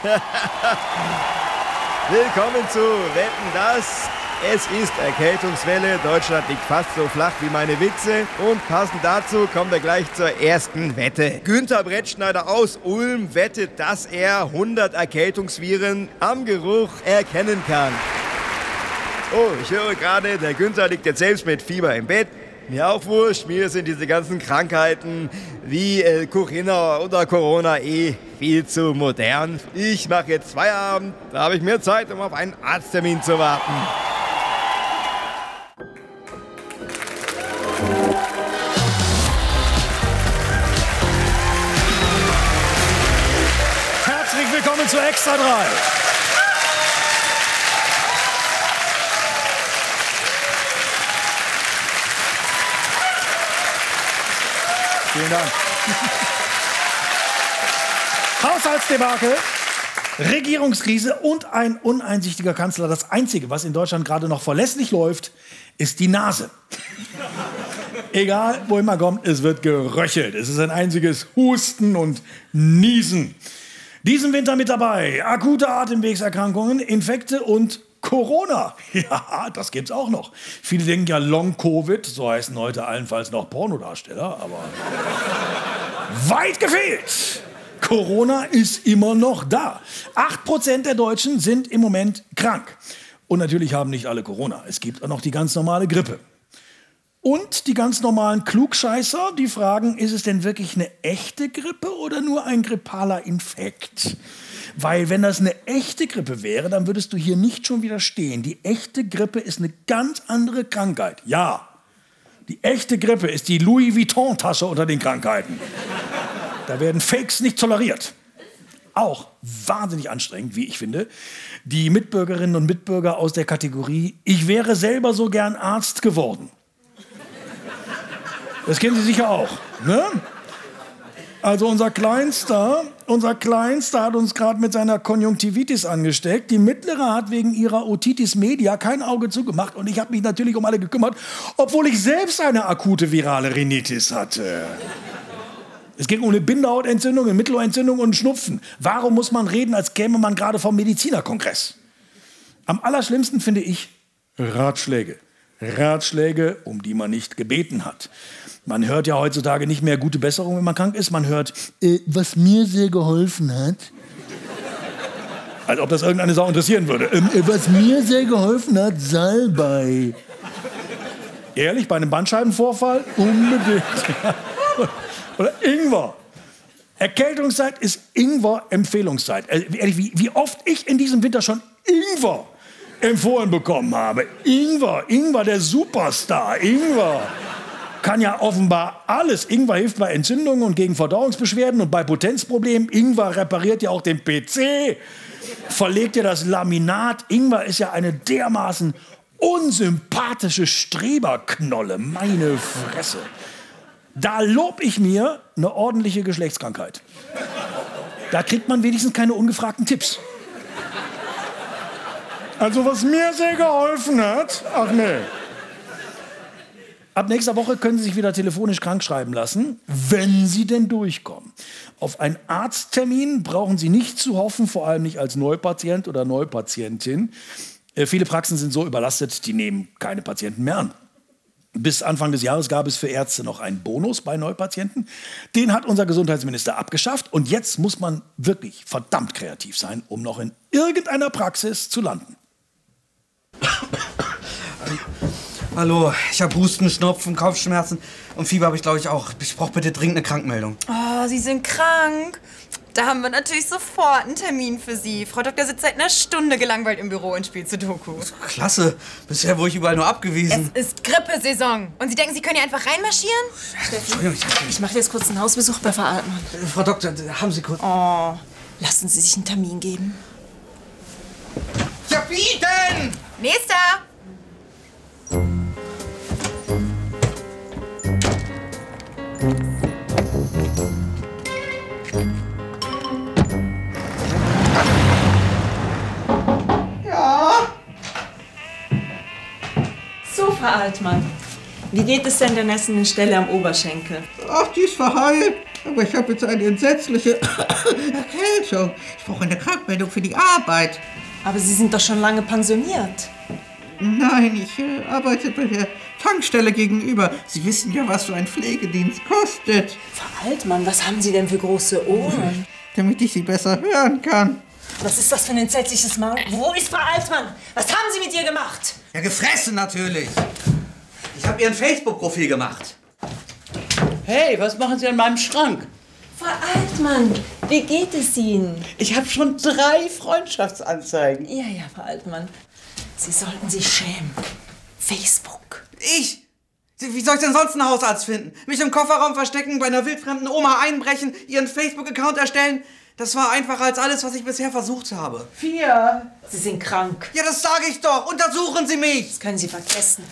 Willkommen zu Wetten das. Es ist Erkältungswelle. Deutschland liegt fast so flach wie meine Witze. Und passend dazu kommen wir gleich zur ersten Wette. Günther Brettschneider aus Ulm wettet, dass er 100 Erkältungsviren am Geruch erkennen kann. Oh, ich höre gerade, der Günther liegt jetzt selbst mit Fieber im Bett. Mir auch wurscht, mir sind diese ganzen Krankheiten wie äh, Corinna oder Corona eh viel zu modern. Ich mache jetzt Feierabend, da habe ich mehr Zeit, um auf einen Arzttermin zu warten. Herzlich willkommen zu Extra 3. Vielen Dank. Haushaltsdebakel, Regierungskrise und ein uneinsichtiger Kanzler. Das Einzige, was in Deutschland gerade noch verlässlich läuft, ist die Nase. Egal, wohin man kommt, es wird geröchelt. Es ist ein einziges Husten und Niesen. Diesen Winter mit dabei akute Atemwegserkrankungen, Infekte und Corona. Ja, das gibt's auch noch. Viele denken ja Long-Covid, so heißen heute allenfalls noch Pornodarsteller, aber weit gefehlt. Corona ist immer noch da. 8% der Deutschen sind im Moment krank. Und natürlich haben nicht alle Corona. Es gibt auch noch die ganz normale Grippe. Und die ganz normalen Klugscheißer, die fragen, ist es denn wirklich eine echte Grippe oder nur ein grippaler Infekt? Weil wenn das eine echte Grippe wäre, dann würdest du hier nicht schon wieder stehen. Die echte Grippe ist eine ganz andere Krankheit. Ja, die echte Grippe ist die Louis Vuitton-Tasche unter den Krankheiten. Da werden Fakes nicht toleriert. Auch wahnsinnig anstrengend, wie ich finde, die Mitbürgerinnen und Mitbürger aus der Kategorie, ich wäre selber so gern Arzt geworden. Das kennen Sie sicher auch. Ne? Also unser Kleinster, unser Kleinster hat uns gerade mit seiner Konjunktivitis angesteckt. Die Mittlere hat wegen ihrer Otitis media kein Auge zugemacht und ich habe mich natürlich um alle gekümmert, obwohl ich selbst eine akute virale Rhinitis hatte. Es ging um eine Bindehautentzündung, eine Mittelohrentzündung und Schnupfen. Warum muss man reden, als käme man gerade vom Medizinerkongress? Am allerschlimmsten finde ich Ratschläge. Ratschläge, um die man nicht gebeten hat. Man hört ja heutzutage nicht mehr gute Besserung, wenn man krank ist. Man hört, äh, was mir sehr geholfen hat. Als ob das irgendeine Sau interessieren würde. Ähm, äh, was mir sehr geholfen hat, Salbei. Ehrlich, bei einem Bandscheibenvorfall? Unbedingt. Oder Ingwer. Erkältungszeit ist Ingwer-Empfehlungszeit. Also, wie, wie oft ich in diesem Winter schon Ingwer empfohlen bekommen habe. Ingwer, Ingwer, der Superstar, Ingwer. Kann ja offenbar alles. Ingwer hilft bei Entzündungen und gegen Verdauungsbeschwerden und bei Potenzproblemen. Ingwer repariert ja auch den PC, verlegt ja das Laminat. Ingwer ist ja eine dermaßen unsympathische Streberknolle. Meine Fresse. Da lob ich mir eine ordentliche Geschlechtskrankheit. Da kriegt man wenigstens keine ungefragten Tipps. Also was mir sehr geholfen hat, ach nee. Ab nächster Woche können Sie sich wieder telefonisch krank schreiben lassen, wenn Sie denn durchkommen. Auf einen Arzttermin brauchen Sie nicht zu hoffen, vor allem nicht als Neupatient oder Neupatientin. Äh, viele Praxen sind so überlastet, die nehmen keine Patienten mehr an. Bis Anfang des Jahres gab es für Ärzte noch einen Bonus bei Neupatienten. Den hat unser Gesundheitsminister abgeschafft. Und jetzt muss man wirklich verdammt kreativ sein, um noch in irgendeiner Praxis zu landen. Hallo, ich habe Husten, Schnupfen, Kopfschmerzen und Fieber habe ich glaube ich auch. Ich brauche bitte dringend eine Krankmeldung. Oh, Sie sind krank. Da haben wir natürlich sofort einen Termin für Sie. Frau Doktor sitzt seit einer Stunde gelangweilt im Büro und spielt Sudoku. Klasse. Bisher wurde ich überall nur abgewiesen. Es ist Grippesaison. Und Sie denken, Sie können hier einfach reinmarschieren? Entschuldigung, ich, Ich mache jetzt kurz einen Hausbesuch bei Frau Altmann. Frau Doktor, haben Sie kurz... Oh. Lassen Sie sich einen Termin geben. Ja, wie denn? Nächster! Frau Altmann. Wie geht es denn der nässenden Stelle am Oberschenkel? Ach, die ist verheilt. Aber ich habe jetzt eine entsetzliche Erkältung. Ich brauche eine Krankmeldung für die Arbeit. Aber Sie sind doch schon lange pensioniert. Nein, ich äh, arbeite bei der Tankstelle gegenüber. Sie wissen ja, was so ein Pflegedienst kostet. Frau Altmann, was haben Sie denn für große Ohren? Damit ich Sie besser hören kann. Was ist das für ein entsetzliches Maul? Wo ist Frau Altmann? Was haben Sie mit ihr gemacht? Ja, gefressen natürlich. Ich habe ihr ein Facebook-Profil gemacht. Hey, was machen Sie an meinem Schrank? Frau Altmann, wie geht es Ihnen? Ich habe schon drei Freundschaftsanzeigen. Ja, ja, Frau Altmann. Sie sollten sich schämen. Facebook. Ich? Wie soll ich denn sonst einen Hausarzt finden? Mich im Kofferraum verstecken, bei einer wildfremden Oma einbrechen, ihren Facebook-Account erstellen? Das war einfacher als alles, was ich bisher versucht habe. Vier. Sie sind krank. Ja, das sage ich doch. Untersuchen Sie mich. Das können Sie vergessen.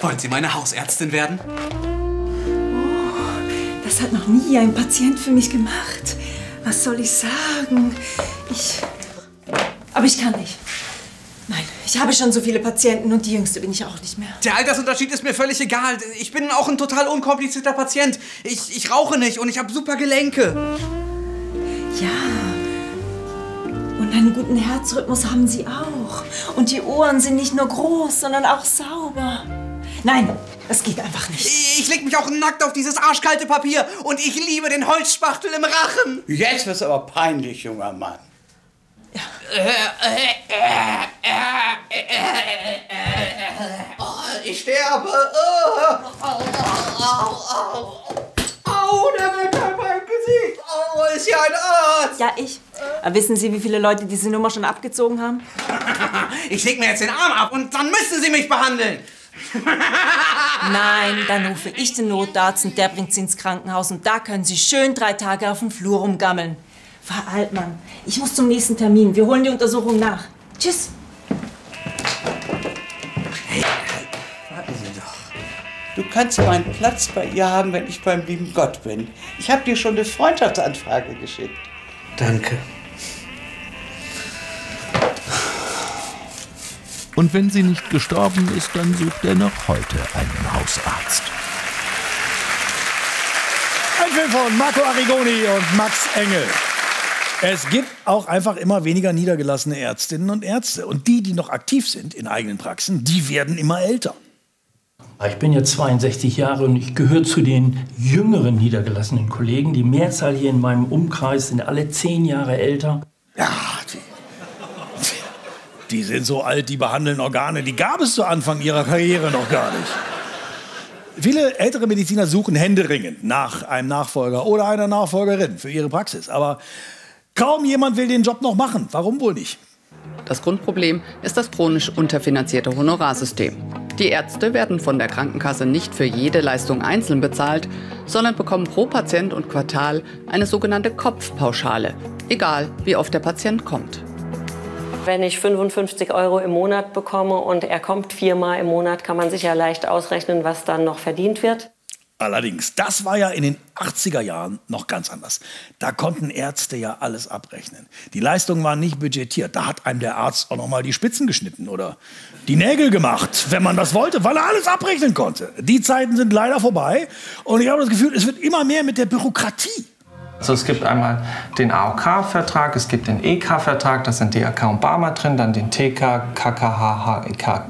Wollen Sie meine Hausärztin werden? Das hat noch nie ein Patient für mich gemacht. Was soll ich sagen? Ich. Aber ich kann nicht. Nein, ich habe schon so viele Patienten und die jüngste bin ich auch nicht mehr. Der Altersunterschied ist mir völlig egal. Ich bin auch ein total unkomplizierter Patient. Ich, ich rauche nicht und ich habe super Gelenke. Ja. Und einen guten Herzrhythmus haben sie auch. Und die Ohren sind nicht nur groß, sondern auch sauber. Nein, das geht einfach nicht. Ich leg mich auch nackt auf dieses arschkalte Papier und ich liebe den Holzspachtel im Rachen. Jetzt wird's aber peinlich, junger Mann. Ich sterbe. Au, der Windkörper im Gesicht. Oh, ist hier ein Arzt. Ja, ich. Aber wissen Sie, wie viele Leute diese Nummer schon abgezogen haben? Ich leg mir jetzt den Arm ab und dann müssen Sie mich behandeln. Nein, dann rufe ich den Notarzt und der bringt Sie ins Krankenhaus und da können Sie schön drei Tage auf dem Flur rumgammeln. Frau Altmann, ich muss zum nächsten Termin. Wir holen die Untersuchung nach. Tschüss. Warten Sie doch. Du kannst meinen Platz bei ihr haben, wenn ich beim lieben Gott bin. Ich habe dir schon eine Freundschaftsanfrage geschickt. Danke. Und wenn sie nicht gestorben ist, dann sucht er noch heute einen Hausarzt. Ein Film von Marco Arrigoni und Max Engel. Es gibt auch einfach immer weniger niedergelassene Ärztinnen und Ärzte. Und die, die noch aktiv sind in eigenen Praxen, die werden immer älter. Ich bin jetzt 62 Jahre und ich gehöre zu den jüngeren niedergelassenen Kollegen. Die Mehrzahl hier in meinem Umkreis sind alle zehn Jahre älter. Ja, die, die sind so alt, die behandeln Organe. Die gab es zu Anfang ihrer Karriere noch gar nicht. Viele ältere Mediziner suchen händeringend nach einem Nachfolger oder einer Nachfolgerin für ihre Praxis. Aber kaum jemand will den Job noch machen. Warum wohl nicht? Das Grundproblem ist das chronisch unterfinanzierte Honorarsystem. Die Ärzte werden von der Krankenkasse nicht für jede Leistung einzeln bezahlt, sondern bekommen pro Patient und Quartal eine sogenannte Kopfpauschale, egal wie oft der Patient kommt. Wenn ich 55 Euro im Monat bekomme und er kommt viermal im Monat, kann man sich ja leicht ausrechnen, was dann noch verdient wird. Allerdings, das war ja in den 80er Jahren noch ganz anders. Da konnten Ärzte ja alles abrechnen. Die Leistungen waren nicht budgetiert. Da hat einem der Arzt auch noch mal die Spitzen geschnitten oder die Nägel gemacht, wenn man das wollte, weil er alles abrechnen konnte. Die Zeiten sind leider vorbei und ich habe das Gefühl, es wird immer mehr mit der Bürokratie. Also es gibt einmal den AOK-Vertrag, es gibt den EK-Vertrag, da sind DRK und Barmer drin, dann den TK, KKH, HK.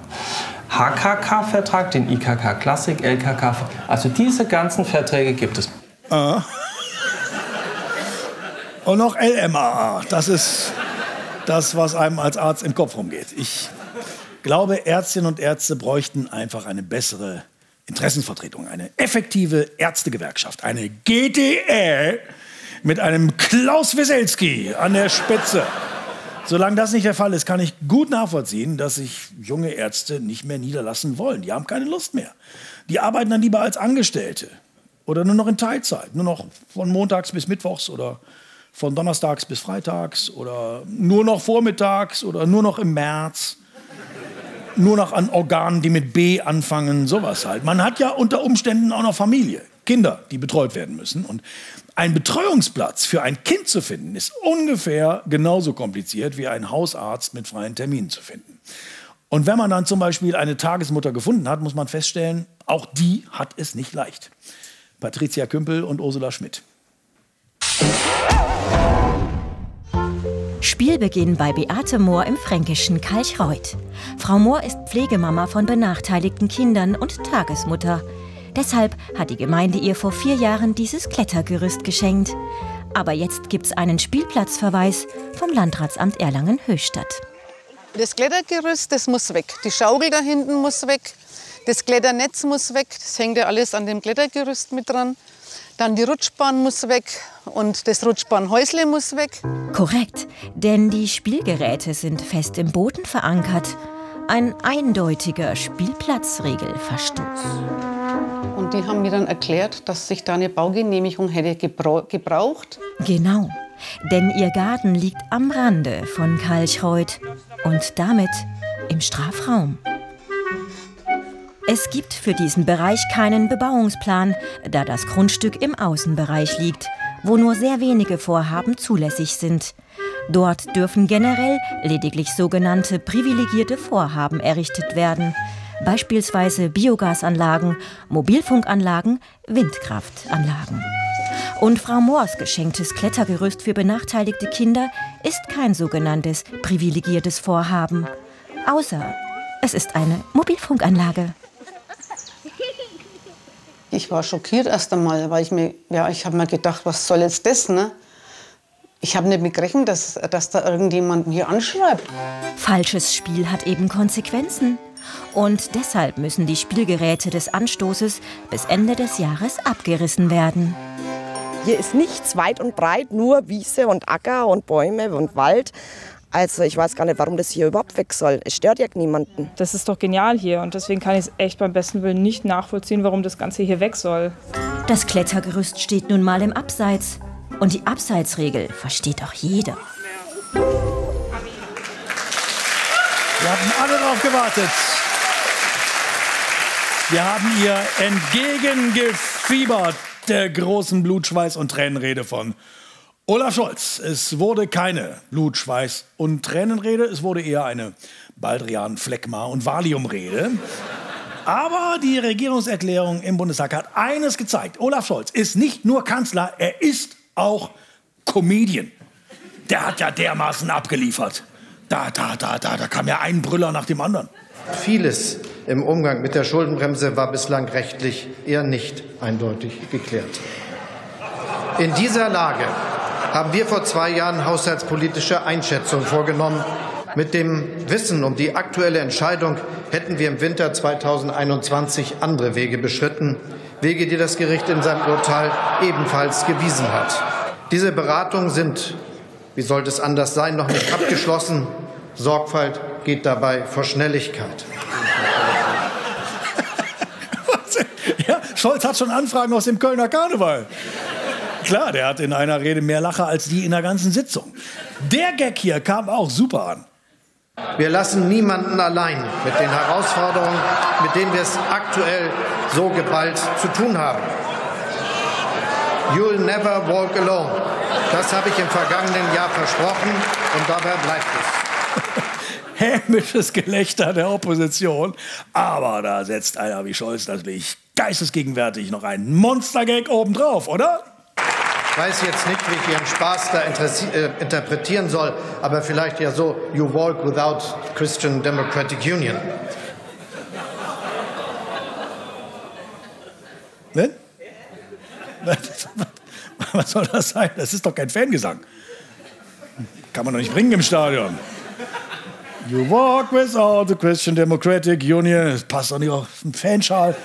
HKK-Vertrag, den IKK Klassik, LKK. Also diese ganzen Verträge gibt es. Ah. Und noch LMAA. Das ist das, was einem als Arzt im Kopf rumgeht. Ich glaube, Ärztinnen und Ärzte bräuchten einfach eine bessere Interessenvertretung, eine effektive Ärztegewerkschaft, eine GDE mit einem Klaus Weselski an der Spitze. Solange das nicht der Fall ist, kann ich gut nachvollziehen, dass sich junge Ärzte nicht mehr niederlassen wollen. Die haben keine Lust mehr. Die arbeiten dann lieber als Angestellte oder nur noch in Teilzeit, nur noch von montags bis mittwochs oder von donnerstags bis freitags oder nur noch vormittags oder nur noch im März. Nur noch an Organen, die mit B anfangen, sowas halt. Man hat ja unter Umständen auch noch Familie, Kinder, die betreut werden müssen. Und ein Betreuungsplatz für ein Kind zu finden, ist ungefähr genauso kompliziert wie ein Hausarzt mit freien Terminen zu finden. Und wenn man dann zum Beispiel eine Tagesmutter gefunden hat, muss man feststellen, Auch die hat es nicht leicht. Patricia Kümpel und Ursula Schmidt. Spielbeginn bei Beate Mohr im fränkischen Kalchreuth. Frau Mohr ist Pflegemama von benachteiligten Kindern und Tagesmutter. Deshalb hat die Gemeinde ihr vor vier Jahren dieses Klettergerüst geschenkt. Aber jetzt gibt's einen Spielplatzverweis vom Landratsamt Erlangen-Höchstadt. Das Klettergerüst, das muss weg. Die Schaukel da hinten muss weg. Das Kletternetz muss weg. Das hängt ja alles an dem Klettergerüst mit dran. Dann die Rutschbahn muss weg und das Rutschbahnhäusle muss weg. Korrekt, denn die Spielgeräte sind fest im Boden verankert. Ein eindeutiger Spielplatzregelverstoß. Und die haben mir dann erklärt, dass sich da eine Baugenehmigung hätte gebraucht. Genau, denn ihr Garten liegt am Rande von Kalchreuth und damit im Strafraum. Es gibt für diesen Bereich keinen Bebauungsplan, da das Grundstück im Außenbereich liegt, wo nur sehr wenige Vorhaben zulässig sind. Dort dürfen generell lediglich sogenannte privilegierte Vorhaben errichtet werden, beispielsweise Biogasanlagen, Mobilfunkanlagen, Windkraftanlagen. Und Frau Moors geschenktes Klettergerüst für benachteiligte Kinder ist kein sogenanntes privilegiertes Vorhaben, außer es ist eine Mobilfunkanlage. Ich war schockiert erst einmal, weil ich mir, ja, ich habe mir gedacht, was soll jetzt das, ne? Ich habe nicht mitgerechnet, dass, dass da irgendjemand hier anschreibt. Falsches Spiel hat eben Konsequenzen. Und deshalb müssen die Spielgeräte des Anstoßes bis Ende des Jahres abgerissen werden. Hier ist nichts weit und breit, nur Wiese und Acker und Bäume und Wald. Also ich weiß gar nicht, warum das hier überhaupt weg soll. Es stört ja niemanden. Das ist doch genial hier und deswegen kann ich es echt beim besten Willen nicht nachvollziehen, warum das Ganze hier weg soll. Das Klettergerüst steht nun mal im Abseits. Und die Abseitsregel versteht doch jeder. Wir haben alle darauf gewartet. Wir haben ihr entgegengefiebert der großen Blutschweiß- und Tränenrede von Olaf Scholz. Es wurde keine Blutschweiß- und Tränenrede, es wurde eher eine Baldrian, Fleckma und Valiumrede. Aber die Regierungserklärung im Bundestag hat eines gezeigt. Olaf Scholz ist nicht nur Kanzler, er ist auch Comedian. Der hat ja dermaßen abgeliefert. Da, da, da, da, da kam ja ein Brüller nach dem anderen. Vieles im Umgang mit der Schuldenbremse war bislang rechtlich eher nicht eindeutig geklärt. In dieser Lage haben wir vor zwei Jahren haushaltspolitische Einschätzungen vorgenommen. Mit dem Wissen um die aktuelle Entscheidung hätten wir im Winter 2021 andere Wege beschritten, Wege, die das Gericht in seinem Urteil ebenfalls gewiesen hat. Diese Beratungen sind, wie sollte es anders sein, noch nicht abgeschlossen. Sorgfalt geht dabei vor Schnelligkeit. Ja, Scholz hat schon Anfragen aus dem Kölner Karneval. Klar, der hat in einer Rede mehr Lacher als die in der ganzen Sitzung. Der Gag hier kam auch super an. Wir lassen niemanden allein mit den Herausforderungen, mit denen wir es aktuell so geballt zu tun haben. You'll never walk alone. Das habe ich im vergangenen Jahr versprochen und dabei bleibt es. Hämisches Gelächter der Opposition. Aber da setzt einer wie Scholz natürlich geistesgegenwärtig noch einen Monstergag obendrauf, oder? Ich weiß jetzt nicht, wie ich Ihren Spaß da äh, interpretieren soll, aber vielleicht ja so, you walk without Christian Democratic Union. Ne? Was soll das sein? Das ist doch kein Fangesang. Kann man doch nicht bringen im Stadion. You walk without the Christian Democratic Union. Das passt doch nicht auf einen Fanschal.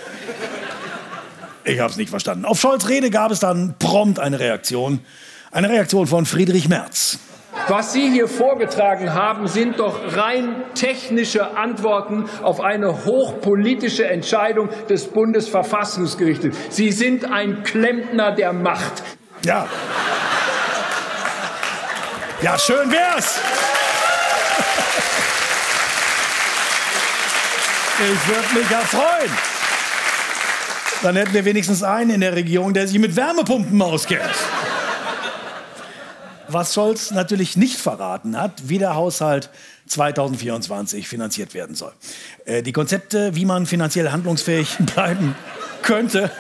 Ich habe es nicht verstanden. Auf Scholz Rede gab es dann prompt eine Reaktion. Eine Reaktion von Friedrich Merz. Was Sie hier vorgetragen haben, sind doch rein technische Antworten auf eine hochpolitische Entscheidung des Bundesverfassungsgerichtes. Sie sind ein Klempner der Macht. Ja. Ja, schön wär's. Ich würde mich ja freuen. Dann hätten wir wenigstens einen in der Regierung, der sich mit Wärmepumpen auskennt. was Scholz natürlich nicht verraten hat, wie der Haushalt 2024 finanziert werden soll. Äh, die Konzepte, wie man finanziell handlungsfähig bleiben könnte,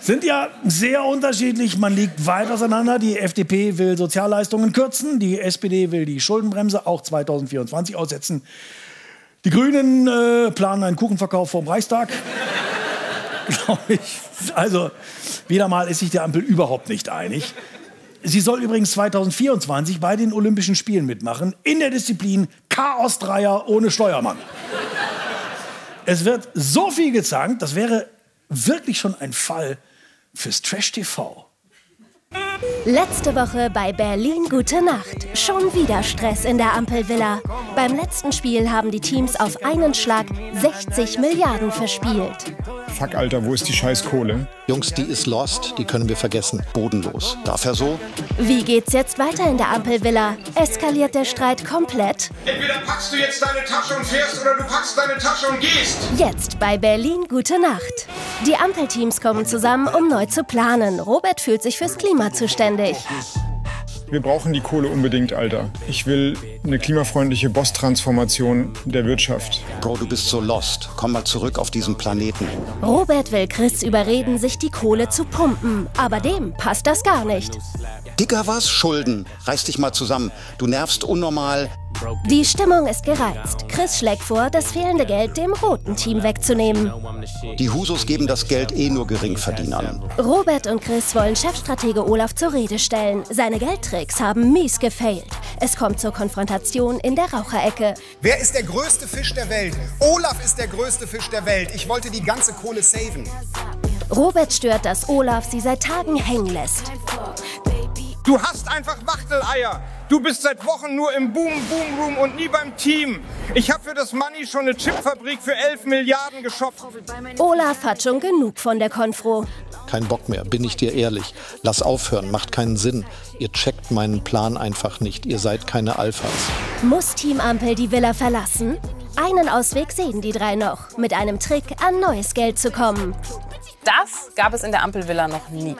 sind ja sehr unterschiedlich. Man liegt weit auseinander. Die FDP will Sozialleistungen kürzen, die SPD will die Schuldenbremse auch 2024 aussetzen. Die Grünen äh, planen einen Kuchenverkauf vom Reichstag. Glaube ich. Also, wieder mal ist sich die Ampel überhaupt nicht einig. Sie soll übrigens 2024 bei den Olympischen Spielen mitmachen, in der Disziplin Chaos-Dreier ohne Steuermann. Es wird so viel gezankt, das wäre wirklich schon ein Fall fürs Trash-TV. Letzte Woche bei Berlin Gute Nacht. Schon wieder Stress in der Ampelvilla. Beim letzten Spiel haben die Teams auf einen Schlag 60 Milliarden verspielt. Fuck, Alter, wo ist die scheiß Kohle? Jungs, die ist lost, die können wir vergessen. Bodenlos. Darf er so? Wie geht's jetzt weiter in der Ampelvilla? Eskaliert der Streit komplett? Entweder packst du jetzt deine Tasche und fährst oder du packst deine Tasche und gehst. Jetzt bei Berlin Gute Nacht. Die Ampelteams kommen zusammen, um neu zu planen. Robert fühlt sich fürs Klima zuständig. Wir brauchen die Kohle unbedingt, Alter. Ich will eine klimafreundliche Boss-Transformation der Wirtschaft. Bro, du bist so lost. Komm mal zurück auf diesen Planeten. Robert will Chris überreden, sich die Kohle zu pumpen. Aber dem passt das gar nicht. Dicker was? Schulden. Reiß dich mal zusammen. Du nervst unnormal. Die Stimmung ist gereizt. Chris schlägt vor, das fehlende Geld dem roten Team wegzunehmen. Die Husos geben das Geld eh nur Geringverdienern. Robert und Chris wollen Chefstratege Olaf zur Rede stellen. Seine Geldtricks haben mies gefailt. Es kommt zur Konfrontation in der Raucherecke. Wer ist der größte Fisch der Welt? Olaf ist der größte Fisch der Welt. Ich wollte die ganze Kohle saven. Robert stört, dass Olaf sie seit Tagen hängen lässt. Du hast einfach Wachteleier. Du bist seit Wochen nur im Boom Boom Room und nie beim Team. Ich habe für das Money schon eine Chipfabrik für 11 Milliarden geshoppt. Olaf hat schon genug von der Konfro. Kein Bock mehr, bin ich dir ehrlich. Lass aufhören, macht keinen Sinn. Ihr checkt meinen Plan einfach nicht. Ihr seid keine Alphas. Muss Team Ampel die Villa verlassen? Einen Ausweg sehen die drei noch, mit einem Trick an neues Geld zu kommen. Das gab es in der Ampelvilla noch nie.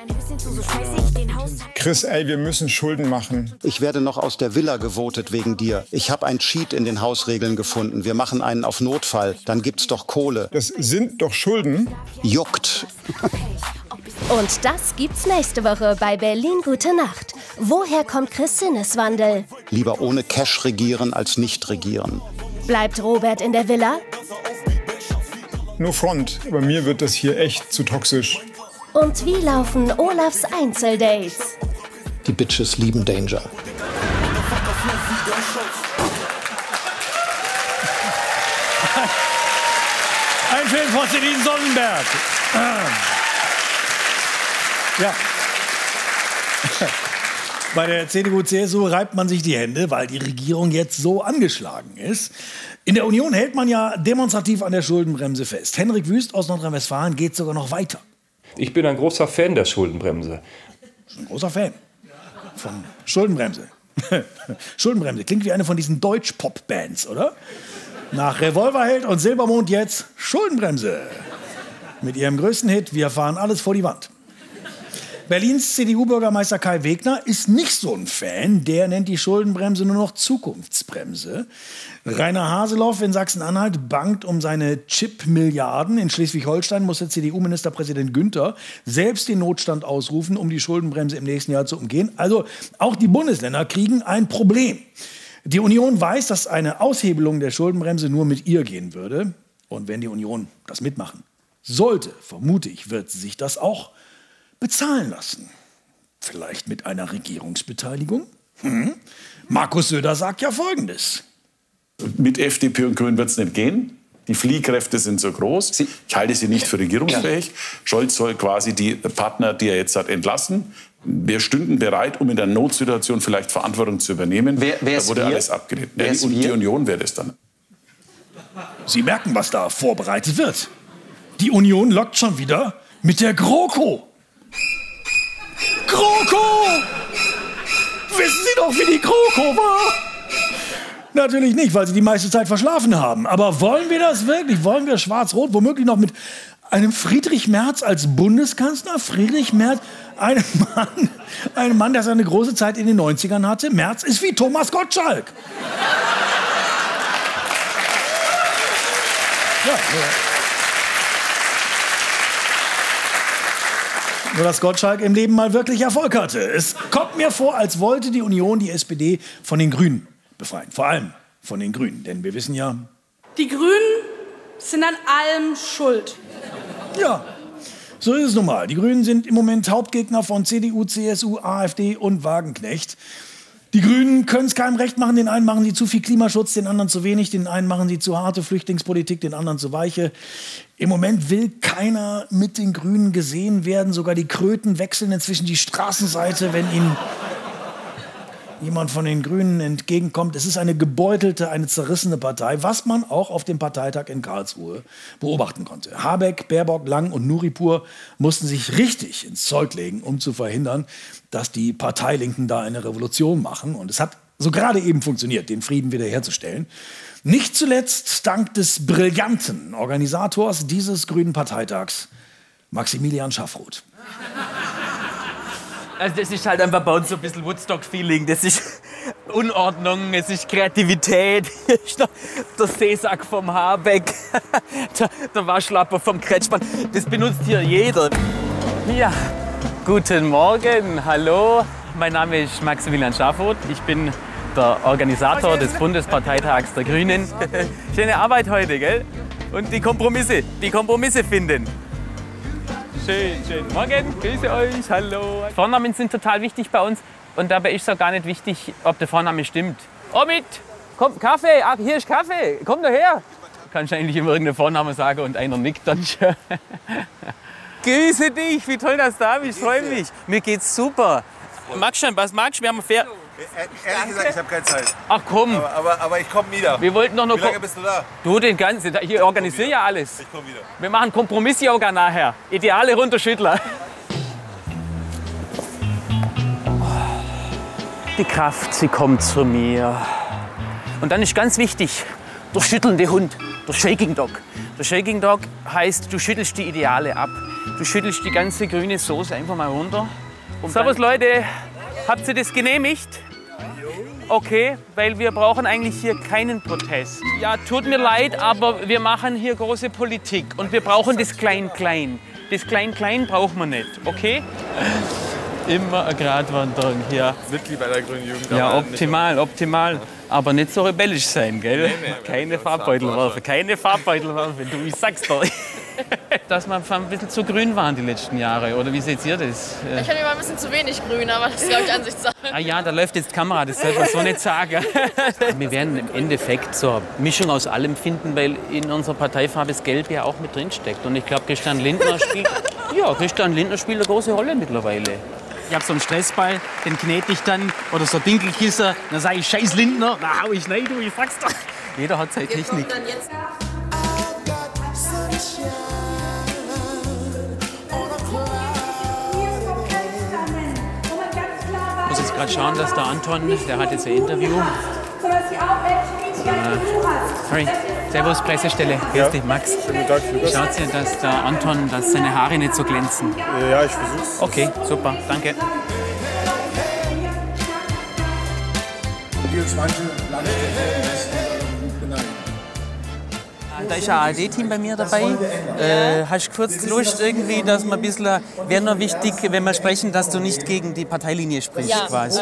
Chris, ey, wir müssen Schulden machen. Ich werde noch aus der Villa gewotet wegen dir. Ich habe ein Cheat in den Hausregeln gefunden. Wir machen einen auf Notfall. Dann gibt's doch Kohle. Das sind doch Schulden. Juckt. Und das gibt's nächste Woche bei Berlin Gute Nacht. Woher kommt Chris Sinneswandel? Lieber ohne Cash regieren als nicht regieren. Bleibt Robert in der Villa? Nur Front, aber mir wird das hier echt zu toxisch. Und wie laufen Olafs Einzeldates? Die Bitches lieben Danger. Ein Film von Celine Sonnenberg. Ja. Bei der CDU-CSU reibt man sich die Hände, weil die Regierung jetzt so angeschlagen ist. In der Union hält man ja demonstrativ an der Schuldenbremse fest. Henrik Wüst aus Nordrhein-Westfalen geht sogar noch weiter. Ich bin ein großer Fan der Schuldenbremse. Ein großer Fan von Schuldenbremse. Schuldenbremse klingt wie eine von diesen Deutsch-Pop-Bands, oder? Nach Revolverheld und Silbermond jetzt Schuldenbremse. Mit ihrem größten Hit Wir fahren alles vor die Wand. Berlins CDU-Bürgermeister Kai Wegner ist nicht so ein Fan. Der nennt die Schuldenbremse nur noch Zukunftsbremse. Rainer Haseloff in Sachsen-Anhalt bangt um seine Chip-Milliarden. In Schleswig-Holstein muss der CDU-Ministerpräsident Günther selbst den Notstand ausrufen, um die Schuldenbremse im nächsten Jahr zu umgehen. Also auch die Bundesländer kriegen ein Problem. Die Union weiß, dass eine Aushebelung der Schuldenbremse nur mit ihr gehen würde. Und wenn die Union das mitmachen sollte, vermute ich, wird sich das auch bezahlen lassen. Vielleicht mit einer Regierungsbeteiligung? Hm? Markus Söder sagt ja Folgendes. Mit FDP und Grünen wird es nicht gehen. Die Fliehkräfte sind so groß. Ich halte sie nicht für regierungsfähig. Scholz soll quasi die Partner, die er jetzt hat, entlassen. Wir stünden bereit, um in der Notsituation vielleicht Verantwortung zu übernehmen. Wer, wer da wurde wir? alles abgelehnt. Ja, die, wir? die Union wäre das dann. Sie merken, was da vorbereitet wird. Die Union lockt schon wieder mit der GroKo. GroKo! Wissen Sie doch, wie die GroKo war? Natürlich nicht, weil sie die meiste Zeit verschlafen haben. Aber wollen wir das wirklich? Wollen wir schwarz-rot womöglich noch mit einem Friedrich Merz als Bundeskanzler? Friedrich Merz, ein Mann, ein Mann, der seine große Zeit in den 90ern hatte. Merz ist wie Thomas Gottschalk. Ja, Nur dass Gottschalk im Leben mal wirklich Erfolg hatte. Es kommt mir vor, als wollte die Union die SPD von den Grünen befreien. Vor allem von den Grünen. Denn wir wissen ja. Die Grünen sind an allem schuld. Ja, so ist es nun mal. Die Grünen sind im Moment Hauptgegner von CDU, CSU, AfD und Wagenknecht. Die Grünen können es keinem recht machen. Den einen machen sie zu viel Klimaschutz, den anderen zu wenig. Den einen machen sie zu harte Flüchtlingspolitik, den anderen zu weiche. Im Moment will keiner mit den Grünen gesehen werden. Sogar die Kröten wechseln inzwischen die Straßenseite, wenn ihnen jemand von den Grünen entgegenkommt. Es ist eine gebeutelte, eine zerrissene Partei, was man auch auf dem Parteitag in Karlsruhe beobachten konnte. Habeck, Baerbock, Lang und Nuripur mussten sich richtig ins Zeug legen, um zu verhindern, dass die Parteilinken da eine Revolution machen. Und es hat so gerade eben funktioniert, den Frieden wiederherzustellen. Nicht zuletzt dank des brillanten Organisators dieses Grünen Parteitags, Maximilian Schaffroth. Also das ist halt einfach bei uns so ein bisschen Woodstock-Feeling. Das ist Unordnung, es ist Kreativität. Der, Seesack vom Habeck, der, der Waschlapper vom Kretschmann. Das benutzt hier jeder. Ja, guten Morgen, hallo. Mein Name ist Maximilian Schaffoth. Ich bin der Organisator des Bundesparteitags der Grünen. Schöne Arbeit heute, gell? Und die Kompromisse, die Kompromisse finden. Schön, schön. Morgen, grüße euch, hallo. Vornamen sind total wichtig bei uns und dabei ist es auch gar nicht wichtig, ob der Vorname stimmt. Omid, komm, Kaffee, ach, hier ist Kaffee, komm doch her. Kannst du eigentlich immer irgendeinen Vornamen sagen und einer nickt dann schon. grüße dich, wie toll, dass du da bist, freue mich. Mir geht's super. Magst du schon, was magst du? Wir haben fair. Ehrlich gesagt, ich habe keine Zeit. Ach komm. Aber, aber, aber ich komme wieder. Wir wollten noch. Wie lange bist du da? Du den ganzen. Hier organisiere ja alles. Ich komme wieder. Wir machen Kompromiss-Yoga nachher. Ideale runterschüttler. Die Kraft, sie kommt zu mir. Und dann ist ganz wichtig, der schüttelnde Hund, der Shaking Dog. Der Shaking Dog heißt, du schüttelst die Ideale ab. Du schüttelst die ganze grüne Soße einfach mal runter. Servus Leute, habt ihr das genehmigt? Okay, weil wir brauchen eigentlich hier keinen Protest. Ja, tut mir leid, aber wir machen hier große Politik und wir brauchen das Klein-Klein. Das Klein-Klein brauchen wir nicht, okay? Immer eine Gratwanderung hier. Mitglied bei der Grünen Jugend. Ja, optimal, optimal. Aber nicht so rebellisch sein, gell? Nee, nee, keine Farbbeutel werfen, keine Farbbeutel werfen, du, ich sag's doch. Dass wir ein bisschen zu grün waren die letzten Jahre, oder wie seht ihr das? Äh, Ich finde immer ein bisschen zu wenig grün, aber das ist, glaube ich, Ansichtssache. Ah ja, da läuft jetzt die Kamera, das sollte man so nicht sagen. Wir werden im Endeffekt so eine Mischung aus allem finden, weil in unserer Parteifarbe das Gelb ja auch mit drin steckt. Und ich glaube, Christian Lindner spielt, ja, Christian Lindner spielt eine große Rolle mittlerweile. Ich habe so einen Stressball, den knete ich dann, oder so ein Dinkelkisser, dann sage ich, scheiß Lindner, na hau ich rein, du, ich sag's doch. Jeder hat seine Technik. Ich muss jetzt gerade schauen, dass der Anton, der hat jetzt ein Interview. Äh, sorry. Servus, Pressestelle. Grüß dich, Max. Guten Tag, Lukas. Schaut ihr, dass der Anton, dass seine Haare nicht so glänzen? Ja, ich versuch's. Okay, super, danke. Nils Landesstelle ist gut benannt. Da ist ein ARD-Team bei mir dabei. Äh, hast du kurz Lust irgendwie, dass man ein bisschen, wäre nur wichtig, wenn wir sprechen, dass du nicht gegen die Parteilinie sprichst Ja. quasi.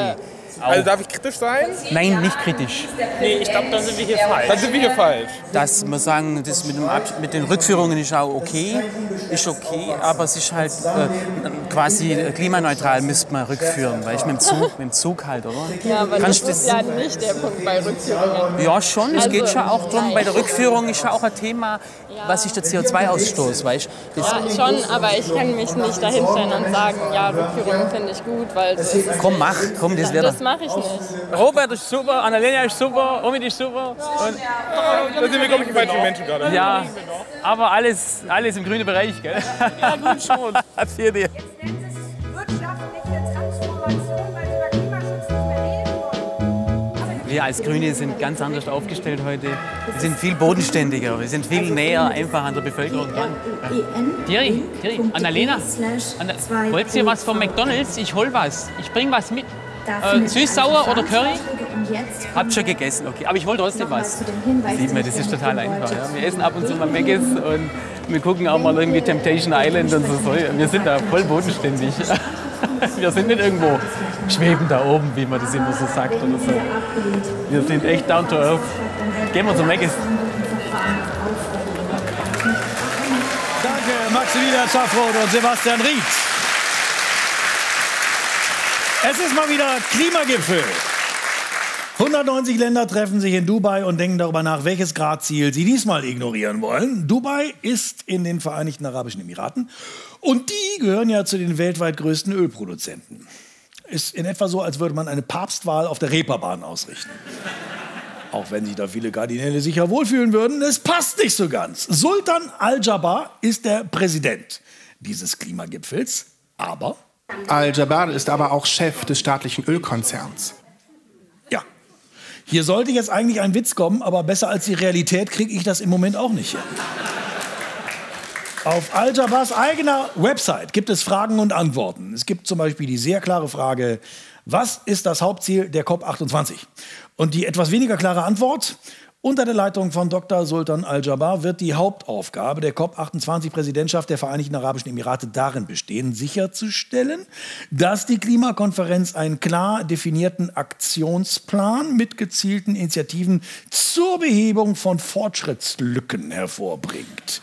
Also darf ich kritisch sein? Nein, nicht kritisch. Nee, ich glaube, da sind wir hier falsch. Da sind wir hier falsch. Dass wir sagen, das mit, mit den Rückführungen ist auch okay, ist okay, aber es ist halt äh, quasi klimaneutral müsste man rückführen, weil ich mit dem Zug, mit dem Zug halt, oder? Ja, aber Kannst das ist ja nicht der Punkt bei Rückführungen. Ja, schon. Es Also, geht schon auch darum, bei der. Rückführung ist ja auch ein Thema, was ist der CO2-Ausstoß, weißt du? Das- Ja, schon, aber ich kann mich nicht dahinstellen und sagen, ja, Rückführungen finde ich gut, weil das, Komm, mach, komm, das wäre das mache ich nicht. Robert ist super, Annalena ist super, Omid ist super. Und Da sind wir, glaube ich, die falschen Menschen gerade. ja, aber alles, alles im grünen Bereich, gell? Ja, gut schon. Für dir. wir als Grüne sind ganz anders aufgestellt heute. Wir sind viel bodenständiger, wir sind viel näher einfach an der Bevölkerung dran. Thierry, Thierry, Annalena, Anna, wollt ihr was vom McDonalds? Ich hol was. Ich bring was mit. Äh, süß, sauer oder Curry? Habt schon gegessen, okay. Aber ich wollte trotzdem was. Sieht man, das ist total einfach. Ja. Wir essen ab und zu mal Meggis und wir gucken auch mal irgendwie Temptation Island und so. Wir sind da voll bodenständig. Wir sind nicht irgendwo schweben da oben, wie man das immer so sagt oder so. Wir sind echt down to earth. Gehen wir zum Meggis. Danke, Maximilian Schaffroth und Sebastian Rietz. Es ist mal wieder Klimagipfel. 190 Länder treffen sich in Dubai und denken darüber nach, welches Gradziel sie diesmal ignorieren wollen. Dubai ist in den Vereinigten Arabischen Emiraten und die gehören ja zu den weltweit größten Ölproduzenten. Ist in etwa so, als würde man eine Papstwahl auf der Reeperbahn ausrichten. Auch wenn sich da viele Kardinäle sicher wohlfühlen würden, es passt nicht so ganz. Sultan Al-Jabbar ist der Präsident dieses Klimagipfels, aber Al-Jabbar ist aber auch Chef des staatlichen Ölkonzerns. Hier sollte jetzt eigentlich ein Witz kommen, aber besser als die Realität kriege ich das im Moment auch nicht hin. Auf Al-Jabbars eigener Website gibt es Fragen und Antworten. Es gibt zum Beispiel die sehr klare Frage, was ist das Hauptziel der COP28? Und die etwas weniger klare Antwort, unter der Leitung von Dr. Sultan Al-Jabbar wird die Hauptaufgabe der COP28-Präsidentschaft der Vereinigten Arabischen Emirate darin bestehen, sicherzustellen, dass die Klimakonferenz einen klar definierten Aktionsplan mit gezielten Initiativen zur Behebung von Fortschrittslücken hervorbringt.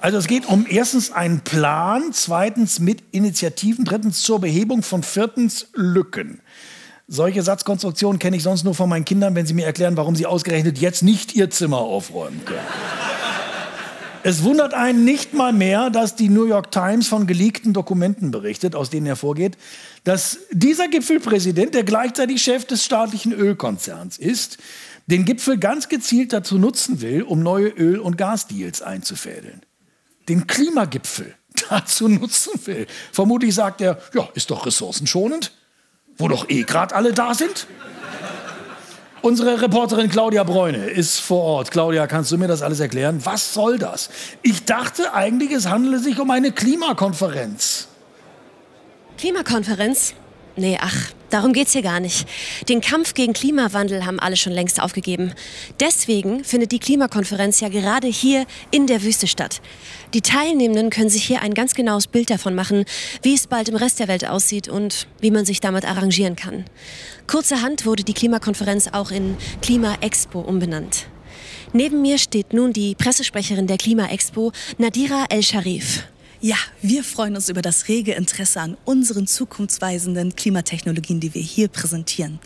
Also es geht um erstens einen Plan, zweitens mit Initiativen, drittens zur Behebung von viertens Lücken. Solche Satzkonstruktionen kenne ich sonst nur von meinen Kindern, wenn sie mir erklären, warum sie ausgerechnet jetzt nicht ihr Zimmer aufräumen können. Es wundert einen nicht mal mehr, dass die New York Times von geleakten Dokumenten berichtet, aus denen hervorgeht, dass dieser Gipfelpräsident, der gleichzeitig Chef des staatlichen Ölkonzerns ist, den Gipfel ganz gezielt dazu nutzen will, um neue Öl- und Gasdeals einzufädeln. Den Klimagipfel dazu nutzen will. Vermutlich sagt er, ja, ist doch ressourcenschonend wo doch eh gerade alle da sind? Unsere Reporterin Claudia Bräune ist vor Ort. Claudia, kannst du mir das alles erklären? Was soll das? Ich dachte eigentlich, es handele sich um eine Klimakonferenz. Klimakonferenz? Nee, ach, darum geht's hier gar nicht. Den Kampf gegen Klimawandel haben alle schon längst aufgegeben. Deswegen findet die Klimakonferenz ja gerade hier in der Wüste statt. Die Teilnehmenden können sich hier ein ganz genaues Bild davon machen, wie es bald im Rest der Welt aussieht und wie man sich damit arrangieren kann. Kurzerhand wurde die Klimakonferenz auch in Klima Expo umbenannt. Neben mir steht nun die Pressesprecherin der Klima Expo, Nadira El-Sharif. Ja, wir freuen uns über das rege Interesse an unseren zukunftsweisenden Klimatechnologien, die wir hier präsentieren.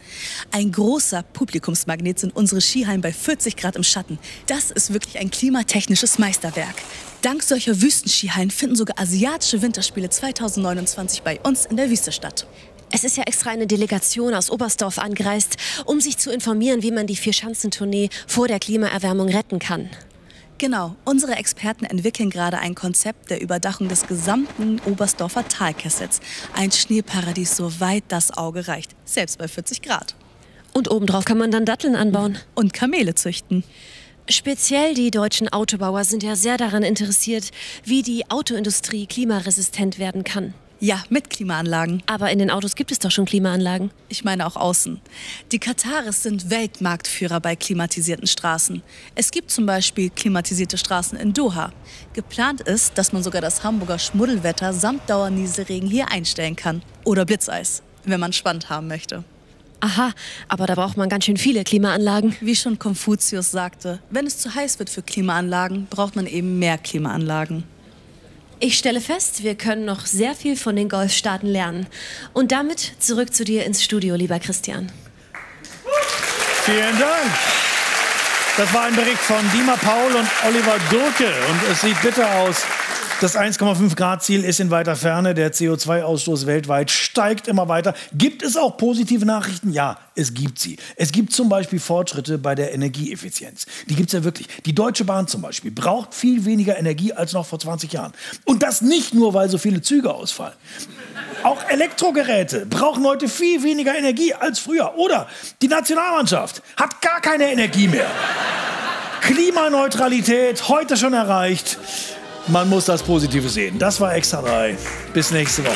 Ein großer Publikumsmagnet sind unsere Skihallen bei 40 Grad im Schatten. Das ist wirklich ein klimatechnisches Meisterwerk. Dank solcher Wüstenskihallen finden sogar asiatische Winterspiele 2029 bei uns in der Wüste statt. Es ist ja extra eine Delegation aus Oberstdorf angereist, um sich zu informieren, wie man die Vier-Schanzentournee vor der Klimaerwärmung retten kann. Genau, unsere Experten entwickeln gerade ein Konzept der Überdachung des gesamten Oberstdorfer Talkessels. Ein Schneeparadies, soweit das Auge reicht, selbst bei 40 Grad. Und obendrauf kann man dann Datteln anbauen. Und Kamele züchten. Speziell die deutschen Autobauer sind ja sehr daran interessiert, wie die Autoindustrie klimaresistent werden kann. Ja, mit Klimaanlagen. Aber in den Autos gibt es doch schon Klimaanlagen. Ich meine auch außen. Die Kataris sind Weltmarktführer bei klimatisierten Straßen. Es gibt zum Beispiel klimatisierte Straßen in Doha. Geplant ist, dass man sogar das Hamburger Schmuddelwetter samt Dauernieselregen hier einstellen kann. Oder Blitzeis, wenn man spannend haben möchte. Aha, aber da braucht man ganz schön viele Klimaanlagen. Wie schon Konfuzius sagte, wenn es zu heiß wird für Klimaanlagen, braucht man eben mehr Klimaanlagen. Ich stelle fest, wir können noch sehr viel von den Golfstaaten lernen. Und damit zurück zu dir ins Studio, lieber Christian. Vielen Dank. Das war ein Bericht von Dima Paul und Oliver Durke. Und es sieht bitter aus Das 1,5 Grad Ziel ist in weiter Ferne. Der CO2-Ausstoß weltweit steigt immer weiter. Gibt es auch positive Nachrichten? Ja, es gibt sie. Es gibt zum Beispiel Fortschritte bei der Energieeffizienz. Die gibt es ja wirklich. Die Deutsche Bahn zum Beispiel braucht viel weniger Energie als noch vor 20 Jahren. Und das nicht nur, weil so viele Züge ausfallen. Auch Elektrogeräte brauchen heute viel weniger Energie als früher. Oder die Nationalmannschaft hat gar keine Energie mehr. Klimaneutralität heute schon erreicht. Man muss das Positive sehen. Das war Extra 3. Bis nächste Woche.